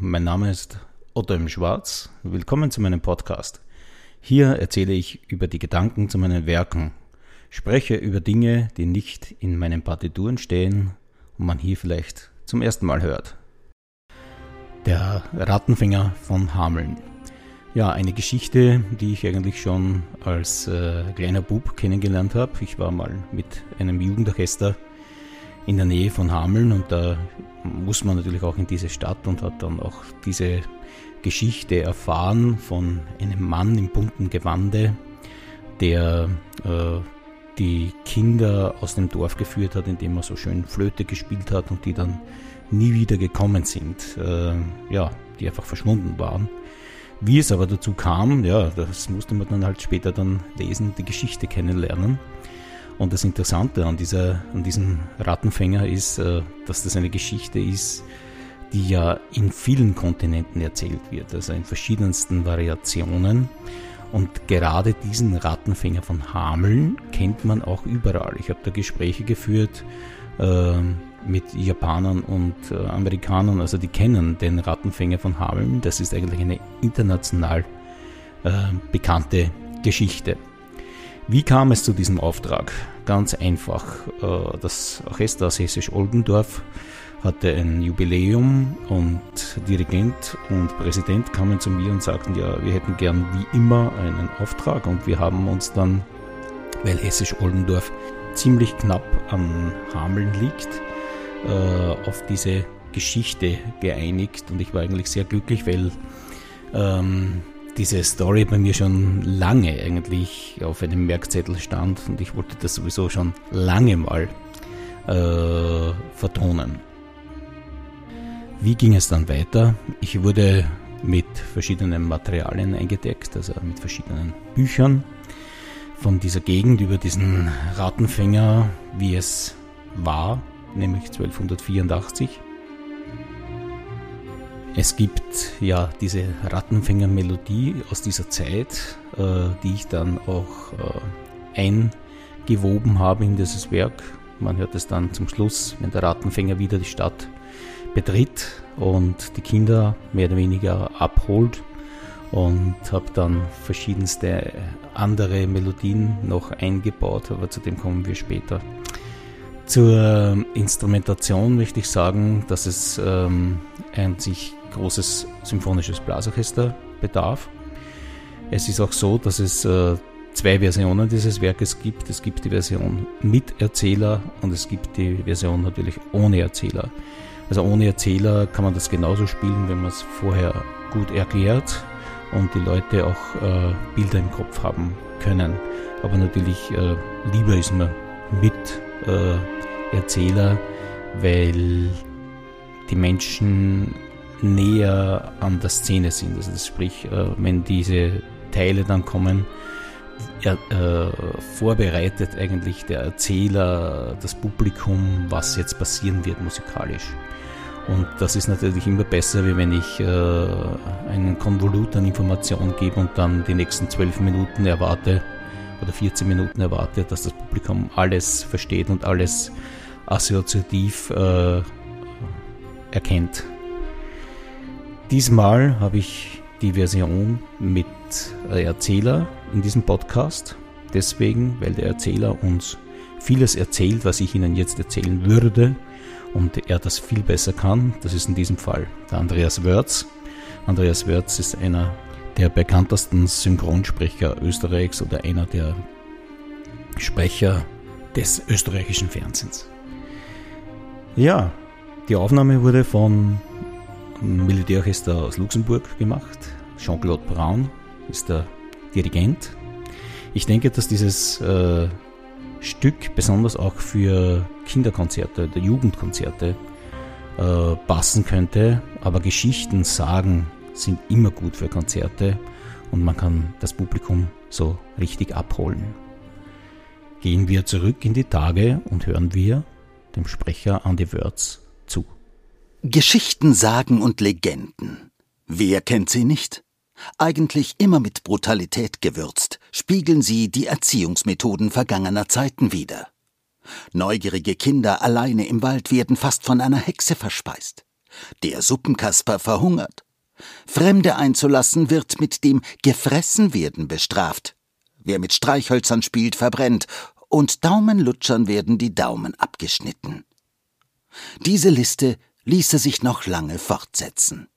mein Name ist Otto im Schwarz. Willkommen zu meinem Podcast. Hier erzähle ich über die Gedanken zu meinen Werken, spreche über Dinge, die nicht in meinen Partituren stehen und man hier vielleicht zum ersten Mal hört. Der Rattenfänger von Hameln. Ja, eine Geschichte, die ich eigentlich schon als äh, kleiner Bub kennengelernt habe. Ich war mal mit einem Jugendorchester in der Nähe von Hameln und da muss man natürlich auch in diese Stadt und hat dann auch diese Geschichte erfahren von einem Mann im bunten Gewande, der äh, die Kinder aus dem Dorf geführt hat, indem er so schön Flöte gespielt hat und die dann nie wieder gekommen sind, äh, ja, die einfach verschwunden waren. Wie es aber dazu kam, ja, das musste man dann halt später dann lesen, die Geschichte kennenlernen. Und das Interessante an, dieser, an diesem Rattenfänger ist, äh, dass das eine Geschichte ist, die ja in vielen Kontinenten erzählt wird, also in verschiedensten Variationen. Und gerade diesen Rattenfänger von Hameln kennt man auch überall. Ich habe da Gespräche geführt äh, mit Japanern und äh, Amerikanern, also die kennen den Rattenfänger von Hameln. Das ist eigentlich eine international bekannte Geschichte. Wie kam es zu diesem Auftrag? Ganz einfach. Äh, das Orchester aus Hessisch-Oldendorf hatte ein Jubiläum und Dirigent und Präsident kamen zu mir und sagten, ja, wir hätten gern wie immer einen Auftrag und wir haben uns dann, weil Hessisch-Oldendorf ziemlich knapp an Hameln liegt, äh, auf diese Geschichte geeinigt und ich war eigentlich sehr glücklich, weil ähm, diese Story bei mir schon lange eigentlich auf einem Merkzettel stand und ich wollte das sowieso schon lange mal äh, vertonen. Wie ging es dann weiter? Ich wurde mit verschiedenen Materialien eingedeckt, also mit verschiedenen Büchern von dieser Gegend über diesen Rattenfänger, wie es war, nämlich 1284. Es gibt ja diese Rattenfänger-Melodie aus dieser Zeit, äh, die ich dann auch äh, eingewoben habe in dieses Werk. Man hört es dann zum Schluss, wenn der Rattenfänger wieder die Stadt betritt und die Kinder mehr oder weniger abholt und habe dann verschiedenste andere Melodien noch eingebaut, aber zu dem kommen wir später. Zur Instrumentation möchte ich sagen, dass es ähm, sich großes symphonisches Blasorchester bedarf. Es ist auch so, dass es äh, zwei Versionen dieses Werkes gibt. Es gibt die Version mit Erzähler und es gibt die Version natürlich ohne Erzähler. Also ohne Erzähler kann man das genauso spielen, wenn man es vorher gut erklärt und die Leute auch äh, Bilder im Kopf haben können. Aber natürlich äh, lieber ist man mit äh, Erzähler, weil die Menschen näher an der Szene sind. Also das sprich, äh, wenn diese Teile dann kommen, er, äh, vorbereitet eigentlich der Erzähler das Publikum, was jetzt passieren wird musikalisch. Und das ist natürlich immer besser, wie wenn ich äh, einen Konvolut an Informationen gebe und dann die nächsten zwölf Minuten erwarte oder 14 Minuten erwarte, dass das Publikum alles versteht und alles assoziativ äh, erkennt. Diesmal habe ich die Version mit Erzähler in diesem Podcast. Deswegen, weil der Erzähler uns vieles erzählt, was ich Ihnen jetzt erzählen würde und er das viel besser kann. Das ist in diesem Fall der Andreas Wörz. Andreas Wörz ist einer der bekanntesten Synchronsprecher Österreichs oder einer der Sprecher des österreichischen Fernsehens. Ja, die Aufnahme wurde von Militärorchester aus Luxemburg gemacht. Jean-Claude Braun ist der Dirigent. Ich denke, dass dieses äh, Stück besonders auch für Kinderkonzerte oder Jugendkonzerte äh, passen könnte. Aber Geschichten sagen sind immer gut für Konzerte und man kann das Publikum so richtig abholen. Gehen wir zurück in die Tage und hören wir dem Sprecher Andy Wörz. Geschichten, Sagen und Legenden. Wer kennt sie nicht? Eigentlich immer mit Brutalität gewürzt, spiegeln sie die Erziehungsmethoden vergangener Zeiten wider. Neugierige Kinder alleine im Wald werden fast von einer Hexe verspeist. Der Suppenkasper verhungert. Fremde einzulassen wird mit dem Gefressenwerden bestraft. Wer mit Streichhölzern spielt, verbrennt, und Daumenlutschern werden die Daumen abgeschnitten. Diese Liste ließe sich noch lange fortsetzen.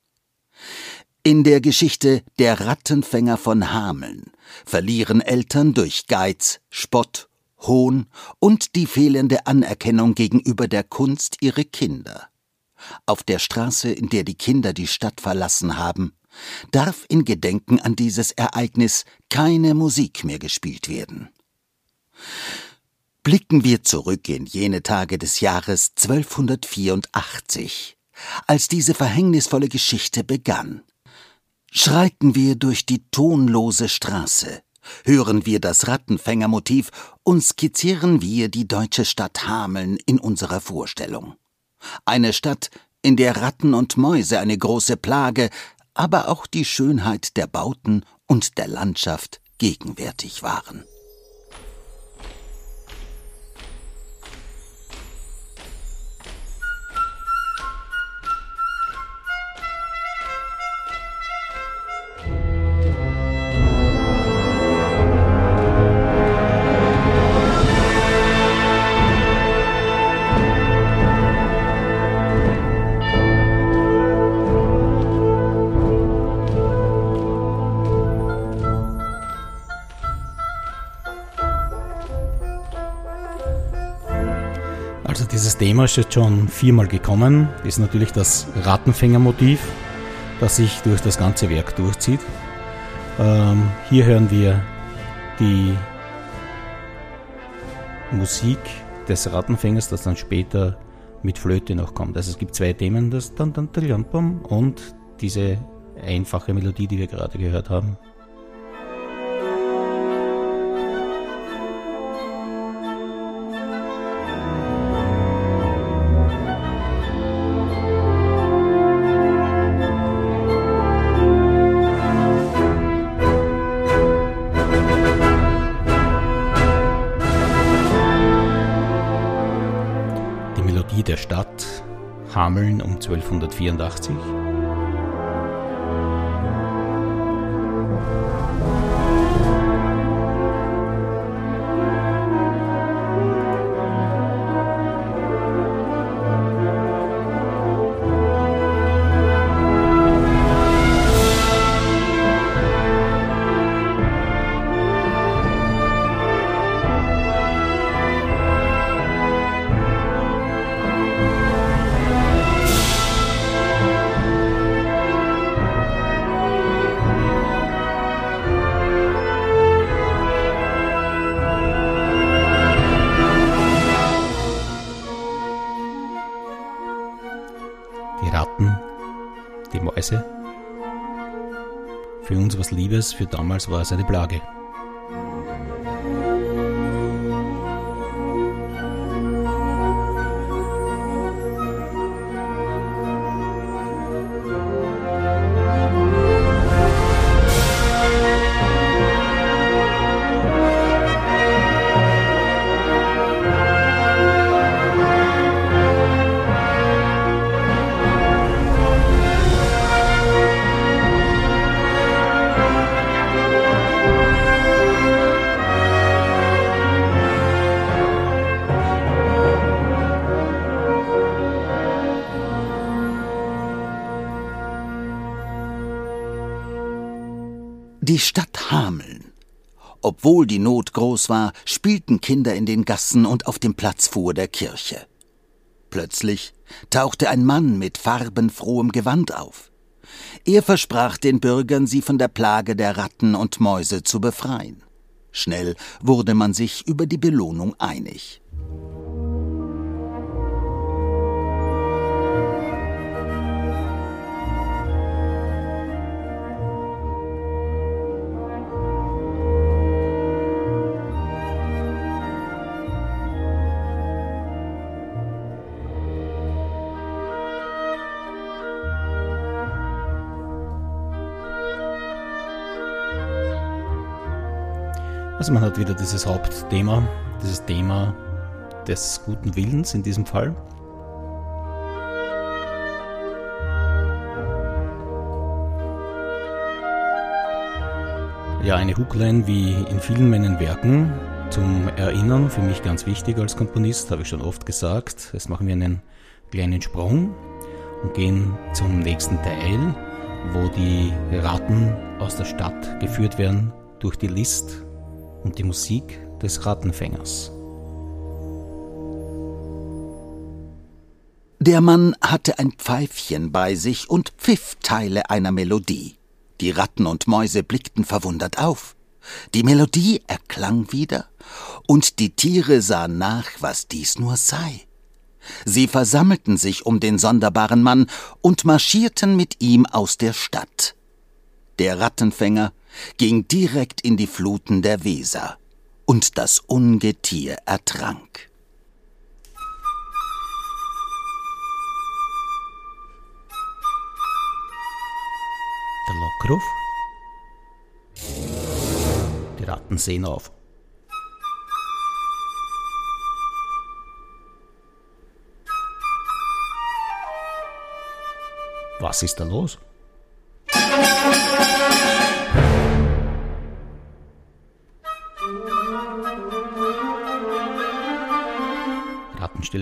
In der Geschichte Der Rattenfänger von Hameln verlieren Eltern durch Geiz, Spott, Hohn und die fehlende Anerkennung gegenüber der Kunst ihre Kinder. Auf der Straße, in der die Kinder die Stadt verlassen haben, darf in Gedenken an dieses Ereignis keine Musik mehr gespielt werden. Blicken wir zurück in jene Tage des Jahres 1284, als diese verhängnisvolle Geschichte begann. Schreiten wir durch die tonlose Straße, hören wir das Rattenfängermotiv und skizzieren wir die deutsche Stadt Hameln in unserer Vorstellung. Eine Stadt, in der Ratten und Mäuse eine große Plage, aber auch die Schönheit der Bauten und der Landschaft gegenwärtig waren. Thema ist jetzt schon viermal gekommen, ist natürlich das Rattenfängermotiv, das sich durch das ganze Werk durchzieht. Ähm, hier hören wir die Musik des Rattenfängers, das dann später mit Flöte noch kommt. Also es gibt zwei Themen, das und diese einfache Melodie, die wir gerade gehört haben. Hameln um 1284. Mäuse. Für uns was Liebes, für damals war es eine Plage. Die Stadt Hameln. Obwohl die Not groß war, spielten Kinder in den Gassen und auf dem Platz vor der Kirche. Plötzlich tauchte ein Mann mit farbenfrohem Gewand auf. Er versprach den Bürgern, sie von der Plage der Ratten und Mäuse zu befreien. Schnell wurde man sich über die Belohnung einig. Also man hat wieder dieses Hauptthema, dieses Thema des guten Willens in diesem Fall. Ja, eine Hookline wie in vielen meinen Werken zum Erinnern, für mich ganz wichtig als Komponist, habe ich schon oft gesagt. Jetzt machen wir einen kleinen Sprung und gehen zum nächsten Teil, wo die Ratten aus der Stadt geführt werden durch die List und die Musik des Rattenfängers. Der Mann hatte ein Pfeifchen bei sich und pfiff Teile einer Melodie. Die Ratten und Mäuse blickten verwundert auf. Die Melodie erklang wieder, und die Tiere sahen nach, was dies nur sei. Sie versammelten sich um den sonderbaren Mann und marschierten mit ihm aus der Stadt. Der Rattenfänger ging direkt in die Fluten der Weser, und das Ungetier ertrank. Der Lockruf. Die Ratten sehen auf. Was ist da los?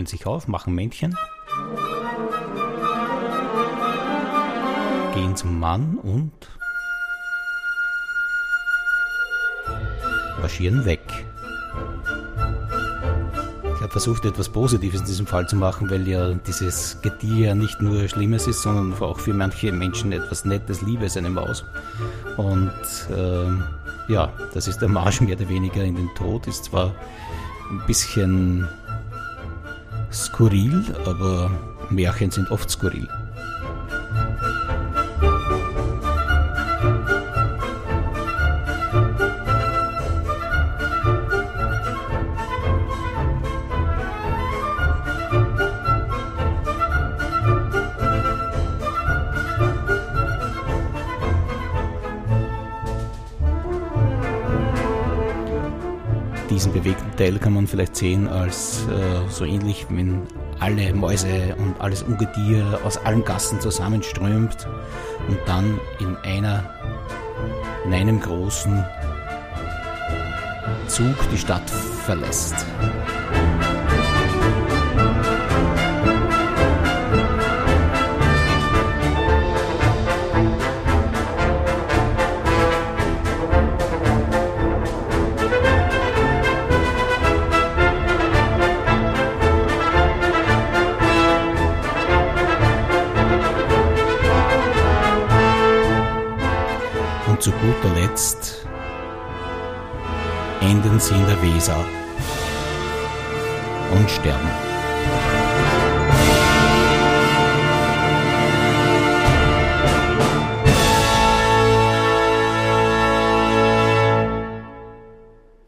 Stellen sich auf, machen Männchen. gehen zum Mann und marschieren weg. Ich habe versucht, etwas Positives in diesem Fall zu machen, weil ja dieses Getier nicht nur Schlimmes ist, sondern auch für manche Menschen etwas Nettes, Liebes, eine Maus. Und äh, ja, das ist der Marsch mehr oder weniger in den Tod. Ist zwar ein bisschen skurril, aber Märchen sind oft skurril. Teil kann man vielleicht sehen als äh, so ähnlich, wenn alle Mäuse und alles Ungetier aus allen Gassen zusammenströmt und dann in einer, in einem großen Zug die Stadt verlässt. Letzt enden sie in der Weser und sterben.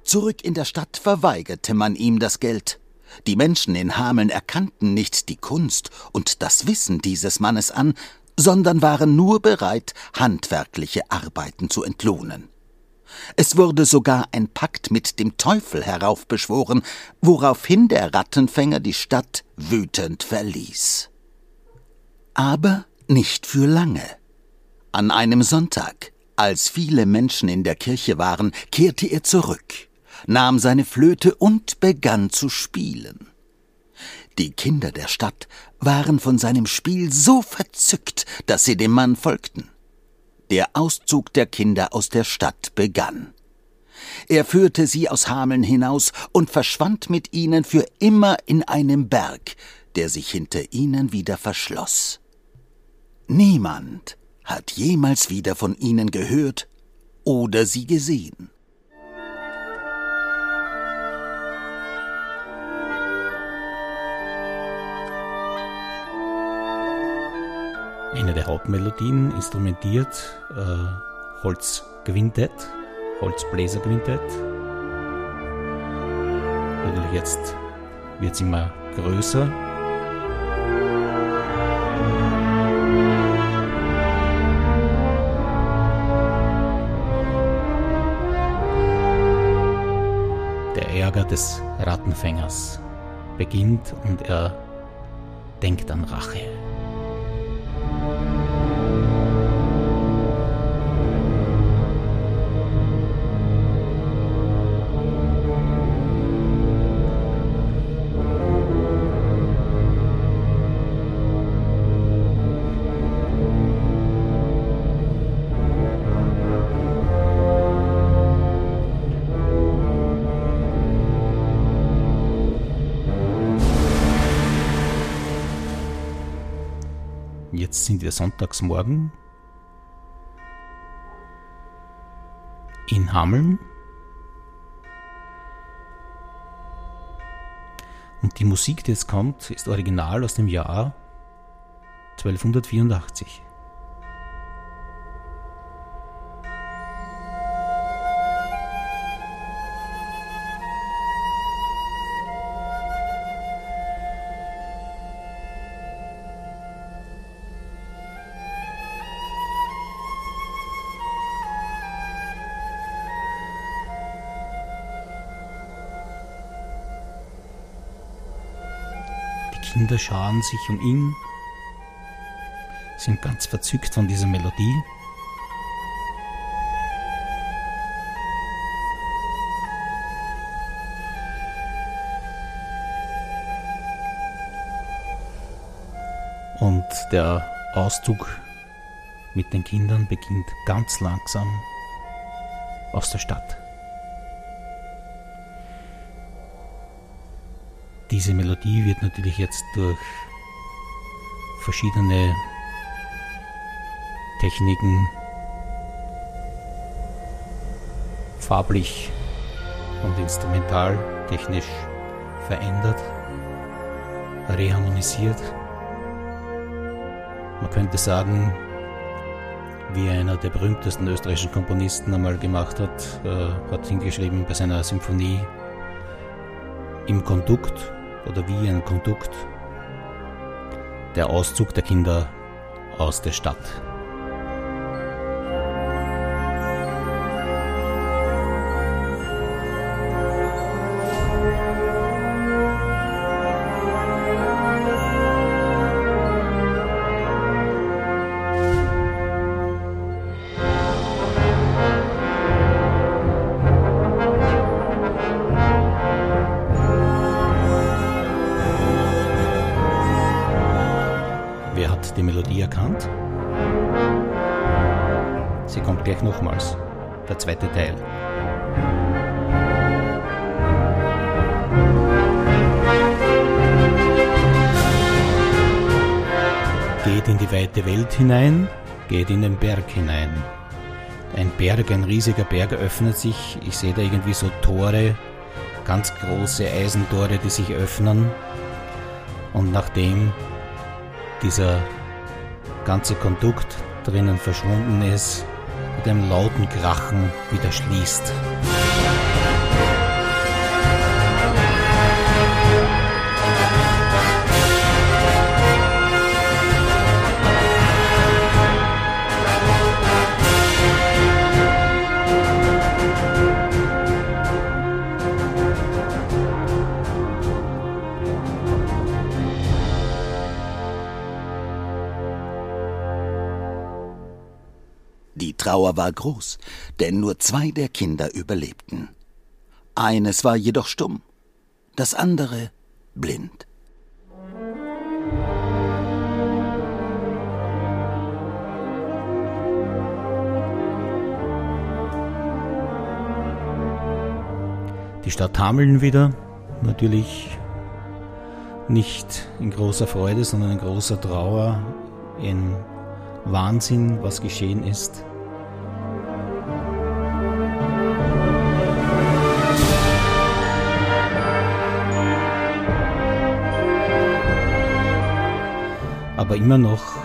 Zurück in der Stadt verweigerte man ihm das Geld. Die Menschen in Hameln erkannten nicht die Kunst und das Wissen dieses Mannes an, sondern waren nur bereit, handwerkliche Arbeiten zu entlohnen. Es wurde sogar ein Pakt mit dem Teufel heraufbeschworen, woraufhin der Rattenfänger die Stadt wütend verließ. Aber nicht für lange. An einem Sonntag, als viele Menschen in der Kirche waren, kehrte er zurück, nahm seine Flöte und begann zu spielen. Die Kinder der Stadt waren von seinem Spiel so verzückt, dass sie dem Mann folgten. Der Auszug der Kinder aus der Stadt begann. Er führte sie aus Hameln hinaus und verschwand mit ihnen für immer in einem Berg, der sich hinter ihnen wieder verschloss. Niemand hat jemals wieder von ihnen gehört oder sie gesehen. Der Hauptmelodien instrumentiert äh, Holzquintett, Holzbläserquintett. Natürlich jetzt wird es immer größer. Der Ärger des Rattenfängers beginnt und er denkt an Rache. Sind wir Sonntagsmorgen in Hameln. Und die Musik, die jetzt kommt, ist original aus dem Jahr 1284. Kinder scharen sich um ihn, sind ganz verzückt von dieser Melodie. Und der Auszug mit den Kindern beginnt ganz langsam aus der Stadt. Diese Melodie wird natürlich jetzt durch verschiedene Techniken farblich und instrumental technisch verändert, reharmonisiert. Man könnte sagen, wie einer der berühmtesten österreichischen Komponisten einmal gemacht hat, äh, hat hingeschrieben bei seiner Symphonie im Kondukt oder wie ein Kondukt der Auszug der Kinder aus der Stadt. Hinein, geht in den Berg hinein. Ein Berg, ein riesiger Berg öffnet sich. Ich sehe da irgendwie so Tore, ganz große Eisentore, die sich öffnen. Und nachdem dieser ganze Kondukt drinnen verschwunden ist, mit einem lauten Krachen wieder schließt. Die Trauer war groß, denn nur zwei der Kinder überlebten. Eines war jedoch stumm, das andere blind. Die Stadt Hameln wieder, natürlich nicht in großer Freude, sondern in großer Trauer, in Wahnsinn, was geschehen ist. Aber immer noch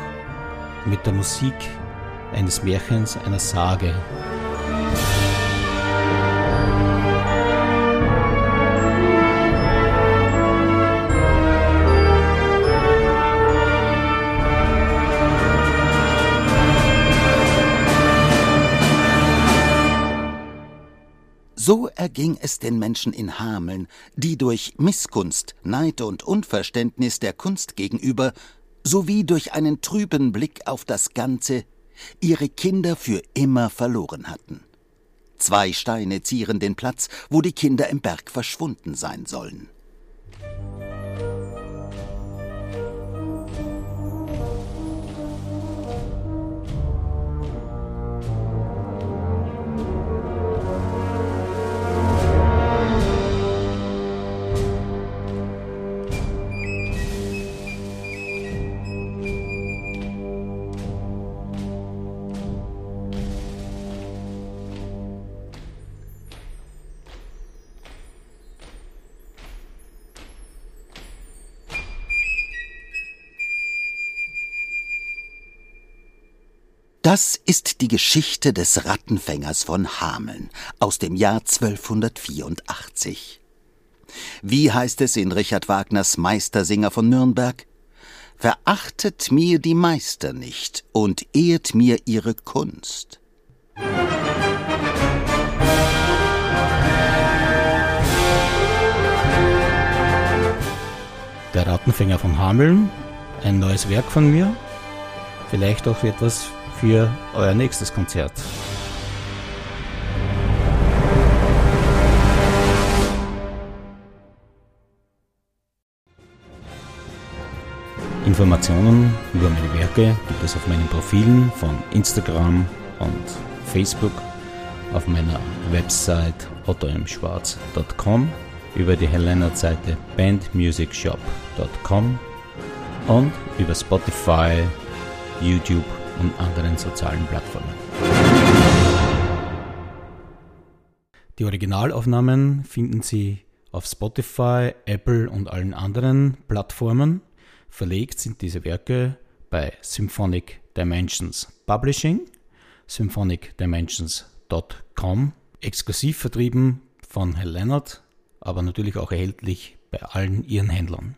mit der Musik eines Märchens, einer Sage. So erging es den Menschen in Hameln, die durch Missgunst, Neid und Unverständnis der Kunst gegenüber sowie durch einen trüben Blick auf das Ganze ihre Kinder für immer verloren hatten. Zwei Steine zieren den Platz, wo die Kinder im Berg verschwunden sein sollen. Das ist die Geschichte des Rattenfängers von Hameln aus dem Jahr 1284. Wie heißt es in Richard Wagners Meistersinger von Nürnberg? Verachtet mir die Meister nicht und ehrt mir ihre Kunst. Der Rattenfänger von Hameln, ein neues Werk von mir, vielleicht auch etwas für euer nächstes Konzert. Informationen über meine Werke gibt es auf meinen Profilen von Instagram und Facebook, auf meiner Website ottomschwarz.com, über die Helena-Seite bandmusicshop.com und über Spotify, YouTube und anderen sozialen Plattformen. Die Originalaufnahmen finden Sie auf Spotify, Apple und allen anderen Plattformen. Verlegt sind diese Werke bei Symphonic Dimensions Publishing, symphonicdimensions.com, exklusiv vertrieben von Herr Leonard, aber natürlich auch erhältlich bei allen ihren Händlern.